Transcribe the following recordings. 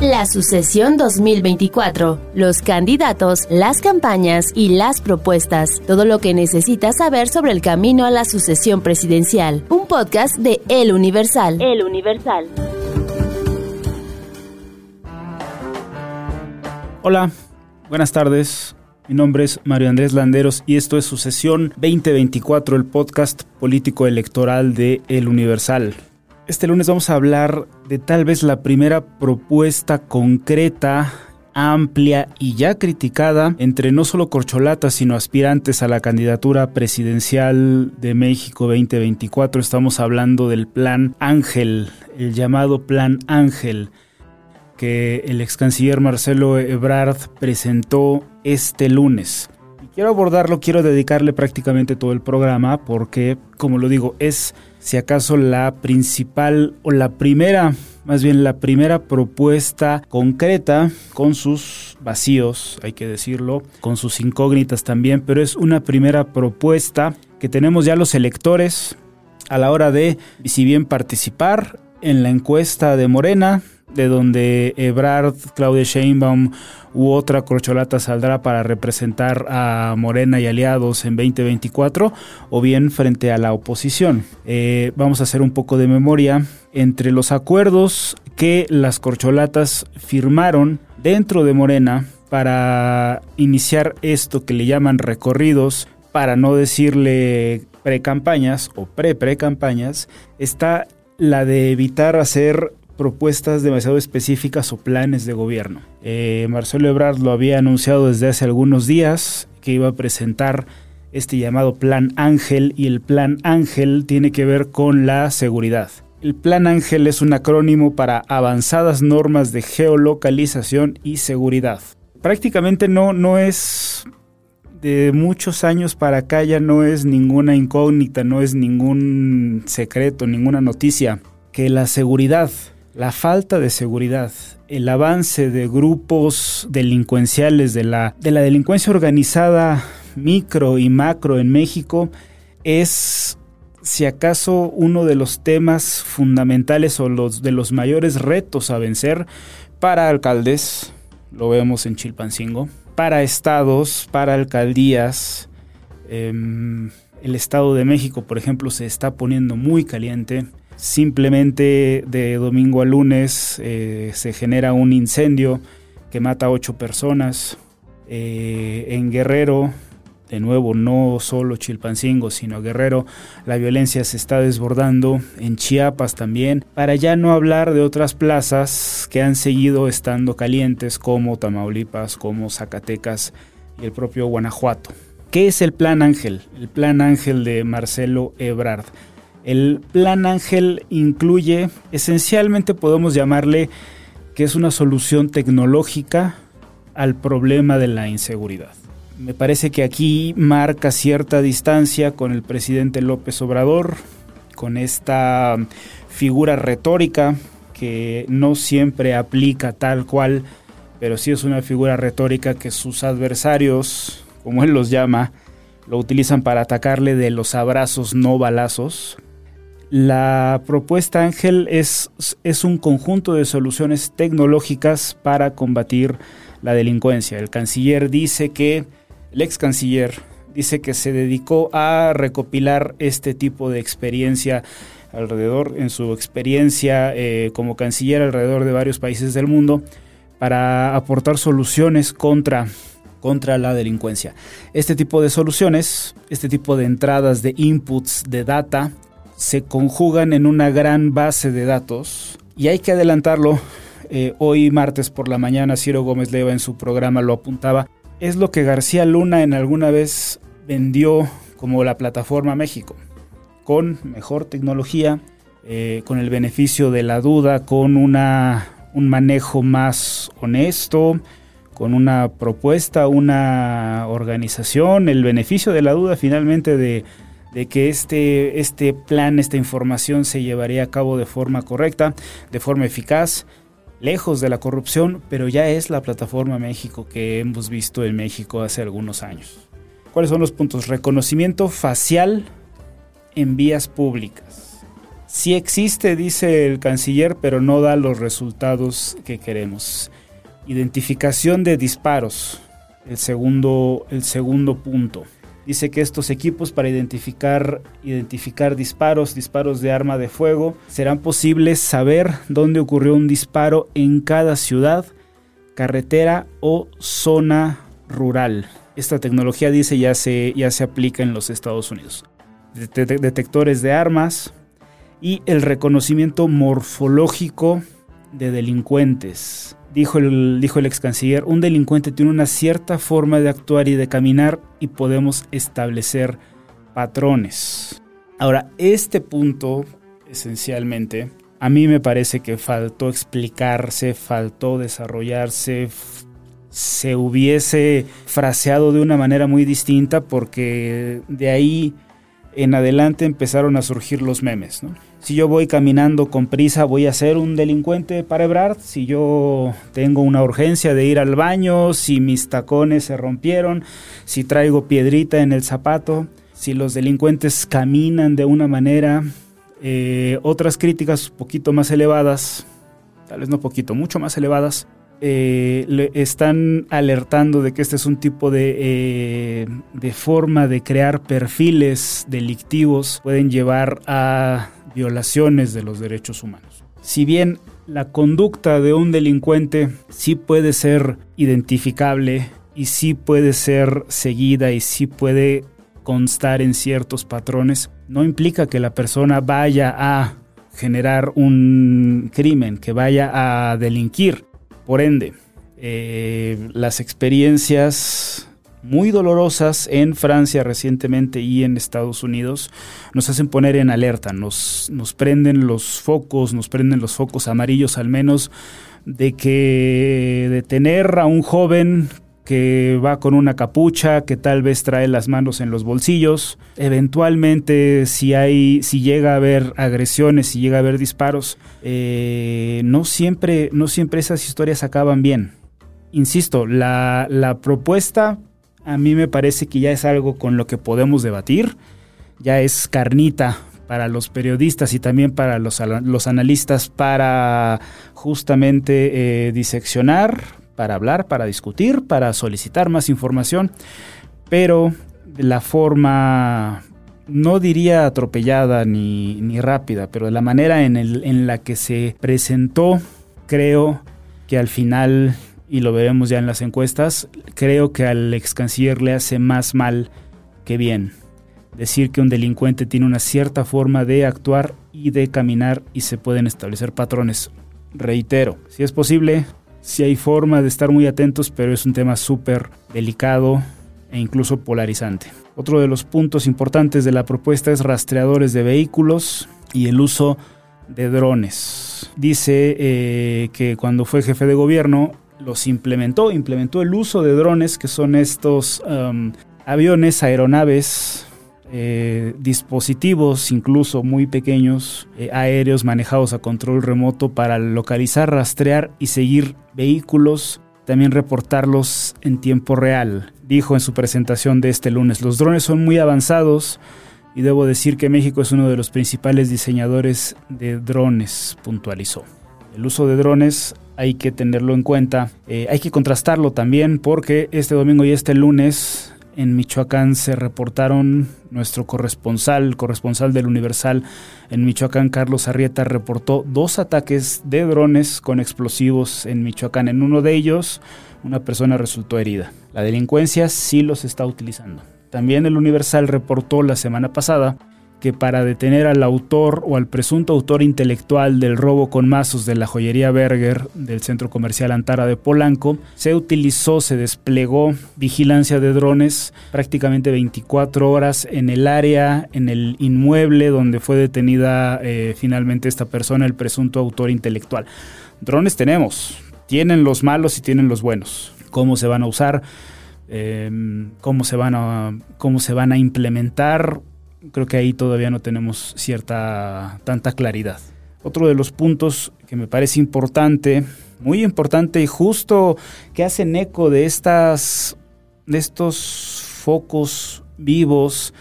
La sucesión 2024, los candidatos, las campañas y las propuestas, todo lo que necesitas saber sobre el camino a la sucesión presidencial. Un podcast de El Universal. El Universal. Hola, buenas tardes. Mi nombre es Mario Andrés Landeros y esto es Sucesión 2024, el podcast político electoral de El Universal. Este lunes vamos a hablar de tal vez la primera propuesta concreta, amplia y ya criticada entre no solo corcholatas, sino aspirantes a la candidatura presidencial de México 2024. Estamos hablando del Plan Ángel, el llamado Plan Ángel que el ex canciller Marcelo Ebrard presentó este lunes. Quiero abordarlo, quiero dedicarle prácticamente todo el programa porque, como lo digo, es si acaso la principal o la primera, más bien la primera propuesta concreta con sus vacíos, hay que decirlo, con sus incógnitas también, pero es una primera propuesta que tenemos ya los electores a la hora de, si bien participar en la encuesta de Morena, de donde Ebrard, Claudia Sheinbaum u otra corcholata saldrá para representar a Morena y aliados en 2024 o bien frente a la oposición. Eh, vamos a hacer un poco de memoria entre los acuerdos que las corcholatas firmaron dentro de Morena para iniciar esto que le llaman recorridos, para no decirle precampañas o pre-precampañas, está la de evitar hacer propuestas demasiado específicas o planes de gobierno. Eh, Marcelo Ebrard lo había anunciado desde hace algunos días que iba a presentar este llamado Plan Ángel y el Plan Ángel tiene que ver con la seguridad. El Plan Ángel es un acrónimo para avanzadas normas de geolocalización y seguridad. Prácticamente no, no es de muchos años para acá ya no es ninguna incógnita, no es ningún secreto, ninguna noticia, que la seguridad la falta de seguridad, el avance de grupos delincuenciales de la, de la delincuencia organizada micro y macro en México es si acaso uno de los temas fundamentales o los de los mayores retos a vencer para alcaldes, lo vemos en Chilpancingo, para estados, para alcaldías. Em, el Estado de México, por ejemplo, se está poniendo muy caliente Simplemente de domingo a lunes eh, se genera un incendio que mata a ocho personas. Eh, en Guerrero, de nuevo, no solo Chilpancingo, sino Guerrero, la violencia se está desbordando. En Chiapas también, para ya no hablar de otras plazas que han seguido estando calientes, como Tamaulipas, como Zacatecas y el propio Guanajuato. ¿Qué es el Plan Ángel? El Plan Ángel de Marcelo Ebrard. El Plan Ángel incluye, esencialmente podemos llamarle que es una solución tecnológica al problema de la inseguridad. Me parece que aquí marca cierta distancia con el presidente López Obrador, con esta figura retórica que no siempre aplica tal cual, pero sí es una figura retórica que sus adversarios, como él los llama, lo utilizan para atacarle de los abrazos no balazos, la propuesta Ángel es, es, un conjunto de soluciones tecnológicas para combatir la delincuencia. El canciller dice que, el ex canciller dice que se dedicó a recopilar este tipo de experiencia alrededor, en su experiencia eh, como canciller alrededor de varios países del mundo, para aportar soluciones contra contra la delincuencia. Este tipo de soluciones, este tipo de entradas de inputs de data, se conjugan en una gran base de datos y hay que adelantarlo. Eh, hoy martes por la mañana Ciro Gómez Leva en su programa lo apuntaba. Es lo que García Luna en alguna vez vendió como la plataforma México, con mejor tecnología, eh, con el beneficio de la duda, con una, un manejo más honesto, con una propuesta, una organización, el beneficio de la duda finalmente de, de que este, este plan, esta información se llevaría a cabo de forma correcta, de forma eficaz, lejos de la corrupción, pero ya es la plataforma México que hemos visto en México hace algunos años. ¿Cuáles son los puntos? Reconocimiento facial en vías públicas. Sí existe, dice el canciller, pero no da los resultados que queremos. Identificación de disparos, el segundo, el segundo punto. Dice que estos equipos para identificar, identificar disparos, disparos de arma de fuego, serán posibles saber dónde ocurrió un disparo en cada ciudad, carretera o zona rural. Esta tecnología dice ya se, ya se aplica en los Estados Unidos. Detectores de armas y el reconocimiento morfológico de delincuentes dijo el, dijo el ex canciller, un delincuente tiene una cierta forma de actuar y de caminar y podemos establecer patrones. Ahora, este punto, esencialmente, a mí me parece que faltó explicarse, faltó desarrollarse, se hubiese fraseado de una manera muy distinta porque de ahí en adelante empezaron a surgir los memes. Si yo voy caminando con prisa, voy a ser un delincuente para Ebrard. Si yo tengo una urgencia de ir al baño, si mis tacones se rompieron, si traigo piedrita en el zapato, si los delincuentes caminan de una manera, eh, otras críticas un poquito más elevadas, tal vez no poquito, mucho más elevadas, eh, están alertando de que este es un tipo de, eh, de forma de crear perfiles delictivos, pueden llevar a violaciones de los derechos humanos. Si bien la conducta de un delincuente sí puede ser identificable y sí puede ser seguida y sí puede constar en ciertos patrones, no implica que la persona vaya a generar un crimen, que vaya a delinquir. Por ende, eh, las experiencias muy dolorosas en Francia recientemente y en Estados Unidos nos hacen poner en alerta, nos, nos prenden los focos, nos prenden los focos amarillos al menos de que detener a un joven que va con una capucha, que tal vez trae las manos en los bolsillos. Eventualmente, si hay, si llega a haber agresiones, si llega a haber disparos, eh, no siempre, no siempre esas historias acaban bien. Insisto, la, la propuesta a mí me parece que ya es algo con lo que podemos debatir, ya es carnita para los periodistas y también para los, los analistas para justamente eh, diseccionar, para hablar, para discutir, para solicitar más información, pero de la forma, no diría atropellada ni, ni rápida, pero de la manera en, el, en la que se presentó, creo que al final, y lo veremos ya en las encuestas, creo que al ex canciller le hace más mal que bien. Decir que un delincuente tiene una cierta forma de actuar y de caminar y se pueden establecer patrones. Reitero, si es posible, si hay forma de estar muy atentos, pero es un tema súper delicado e incluso polarizante. Otro de los puntos importantes de la propuesta es rastreadores de vehículos y el uso de drones. Dice eh, que cuando fue jefe de gobierno los implementó, implementó el uso de drones, que son estos um, aviones, aeronaves eh, dispositivos incluso muy pequeños, eh, aéreos manejados a control remoto para localizar, rastrear y seguir vehículos, también reportarlos en tiempo real. Dijo en su presentación de este lunes, los drones son muy avanzados y debo decir que México es uno de los principales diseñadores de drones, puntualizó. El uso de drones hay que tenerlo en cuenta, eh, hay que contrastarlo también porque este domingo y este lunes en Michoacán se reportaron, nuestro corresponsal, corresponsal del Universal en Michoacán, Carlos Arrieta, reportó dos ataques de drones con explosivos en Michoacán. En uno de ellos, una persona resultó herida. La delincuencia sí los está utilizando. También el Universal reportó la semana pasada que para detener al autor o al presunto autor intelectual del robo con mazos de la joyería Berger del centro comercial Antara de Polanco, se utilizó, se desplegó vigilancia de drones prácticamente 24 horas en el área, en el inmueble donde fue detenida eh, finalmente esta persona, el presunto autor intelectual. Drones tenemos, tienen los malos y tienen los buenos. ¿Cómo se van a usar? Em, cómo se van a cómo se van a implementar creo que ahí todavía no tenemos cierta tanta claridad. Otro de los puntos que me parece importante, muy importante y justo que hacen eco de estas de estos focos vivos,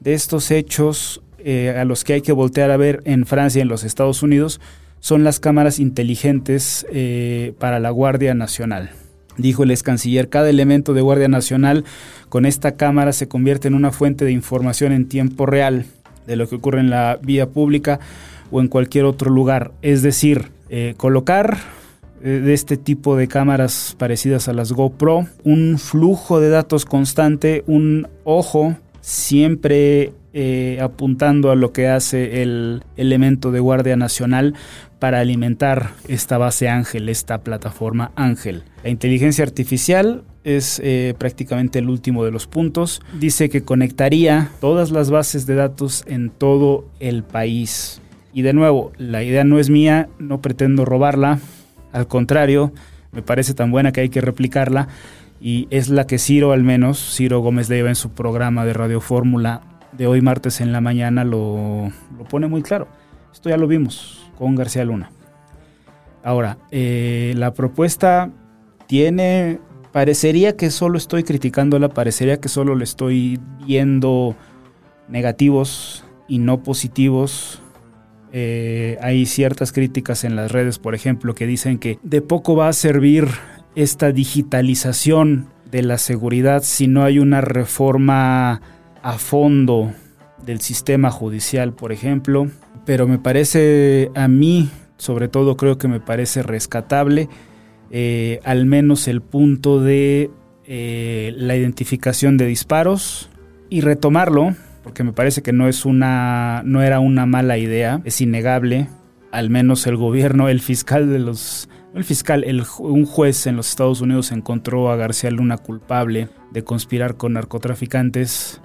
de estos hechos eh, a los que hay que voltear a ver en Francia y en los Estados Unidos, son las cámaras inteligentes eh, para la Guardia Nacional. Dijo el ex canciller, cada elemento de Guardia Nacional con esta cámara se convierte en una fuente de información en tiempo real de lo que ocurre en la vía pública o en cualquier otro lugar. Es decir, eh, colocar eh, de este tipo de cámaras parecidas a las GoPro, un flujo de datos constante, un ojo siempre eh, apuntando a lo que hace el elemento de Guardia Nacional para alimentar esta base Ángel, esta plataforma Ángel. La inteligencia artificial es eh, prácticamente el último de los puntos. Dice que conectaría todas las bases de datos en todo el país. Y de nuevo, la idea no es mía, no pretendo robarla. Al contrario, me parece tan buena que hay que replicarla. Y es la que Ciro, al menos, Ciro Gómez Leiva en su programa de Radio Fórmula de hoy martes en la mañana lo, lo pone muy claro. Esto ya lo vimos con García Luna. Ahora, eh, la propuesta tiene, parecería que solo estoy criticándola, parecería que solo le estoy viendo negativos y no positivos. Eh, hay ciertas críticas en las redes, por ejemplo, que dicen que de poco va a servir esta digitalización de la seguridad si no hay una reforma a fondo del sistema judicial, por ejemplo pero me parece a mí, sobre todo creo que me parece rescatable, eh, al menos el punto de eh, la identificación de disparos y retomarlo, porque me parece que no es una, no era una mala idea, es innegable, al menos el gobierno, el fiscal de los, el fiscal, el, un juez en los Estados Unidos encontró a García Luna culpable de conspirar con narcotraficantes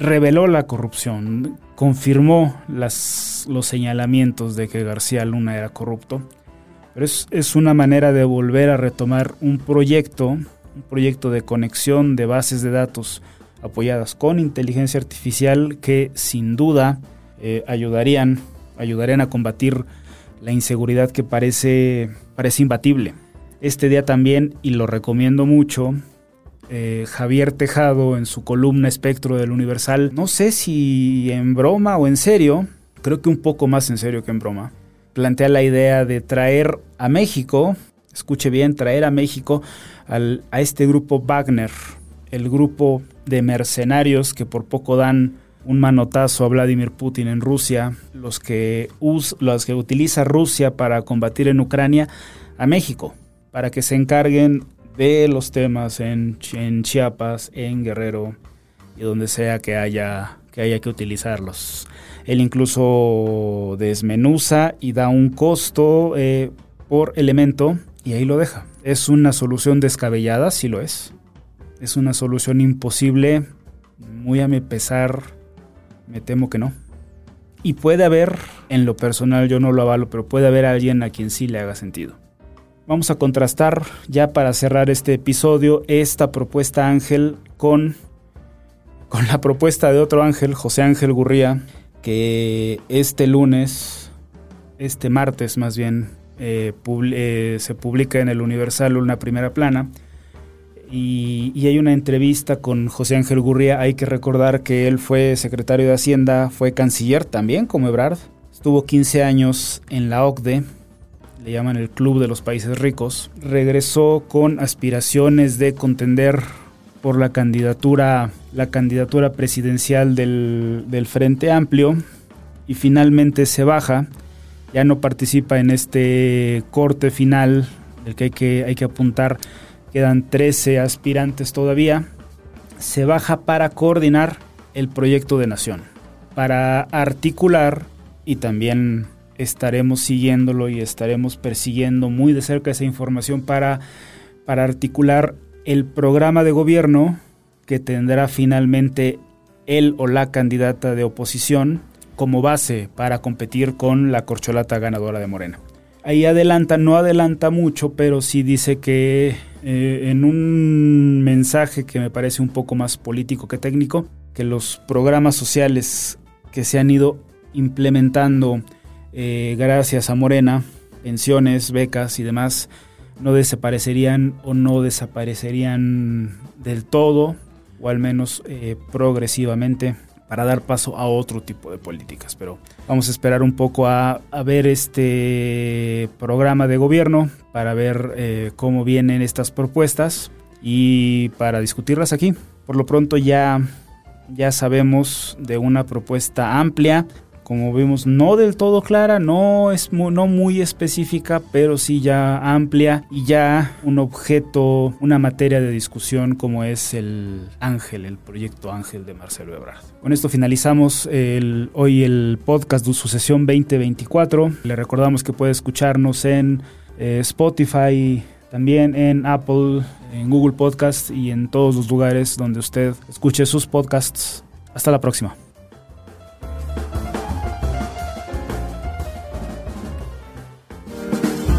reveló la corrupción, confirmó los señalamientos de que García Luna era corrupto. Pero es, es, una manera de volver a retomar un proyecto, un proyecto de conexión de bases de datos apoyadas con inteligencia artificial que sin duda eh, ayudarían, ayudarían a combatir la inseguridad que parece, parece imbatible. Este día también, y lo recomiendo mucho, eh, Javier Tejado en su columna Espectro del Universal, no sé si en broma o en serio, creo que un poco más en serio que en broma, plantea la idea de traer a México, escuche bien, traer a México a este grupo Wagner, el grupo de mercenarios que por poco dan un manotazo a Vladimir Putin en Rusia, los que, los que utiliza Rusia para combatir en Ucrania, a México, para que se encarguen de los temas en, Chiapas, en Guerrero y donde sea que haya que, haya que utilizarlos. Él incluso desmenuza y da un costo eh, por elemento y ahí lo deja. Es una solución descabellada, sí lo es. Es una solución imposible, muy a mi pesar, me temo que no. Y puede haber, en lo personal yo no lo avalo, pero puede haber alguien a quien sí le haga sentido. Vamos a contrastar ya para cerrar este episodio esta propuesta Ángel con, con la propuesta de otro Ángel, José Ángel Gurría, que este lunes, este martes más bien, eh, eh, se publica en el Universal una primera plana. Y, y, hay una entrevista con José Ángel Gurría. Hay que recordar que él fue secretario de Hacienda, fue canciller también, como Ebrard. Estuvo 15 años en la OCDE le llaman el Club de los Países Ricos, regresó con aspiraciones de contender por la candidatura, la candidatura presidencial del, del Frente Amplio y finalmente se baja, ya no participa en este corte final del que hay que, hay que apuntar, quedan 13 aspirantes todavía, se baja para coordinar el proyecto de nación. para articular y también estaremos siguiéndolo y estaremos persiguiendo muy de cerca esa información para, para articular el programa de gobierno que tendrá finalmente él o la candidata de oposición como base para competir con la corcholata ganadora de Morena. Ahí adelanta, no adelanta mucho, pero sí dice que eh, en un mensaje que me parece un poco más político que técnico, que los programas sociales que se han ido implementando eh, gracias a Morena, pensiones, becas y demás, no desaparecerían o no desaparecerían del todo, o al menos eh, progresivamente, para dar paso a otro tipo de políticas. Pero vamos a esperar un poco a, ver este programa de gobierno, para ver eh, cómo vienen estas propuestas y para discutirlas aquí. Por lo pronto ya, ya sabemos de una propuesta amplia como vemos, no del todo clara, no es muy, no muy específica, pero sí ya amplia y ya un objeto, una materia de discusión como es el Ángel, el proyecto Ángel de Marcelo Ebrard. Con esto finalizamos hoy el podcast de Sucesión 2024. Le recordamos que puede escucharnos en eh, Spotify, también en Apple, en Google Podcast y en todos los lugares donde usted escuche sus podcasts. Hasta la próxima.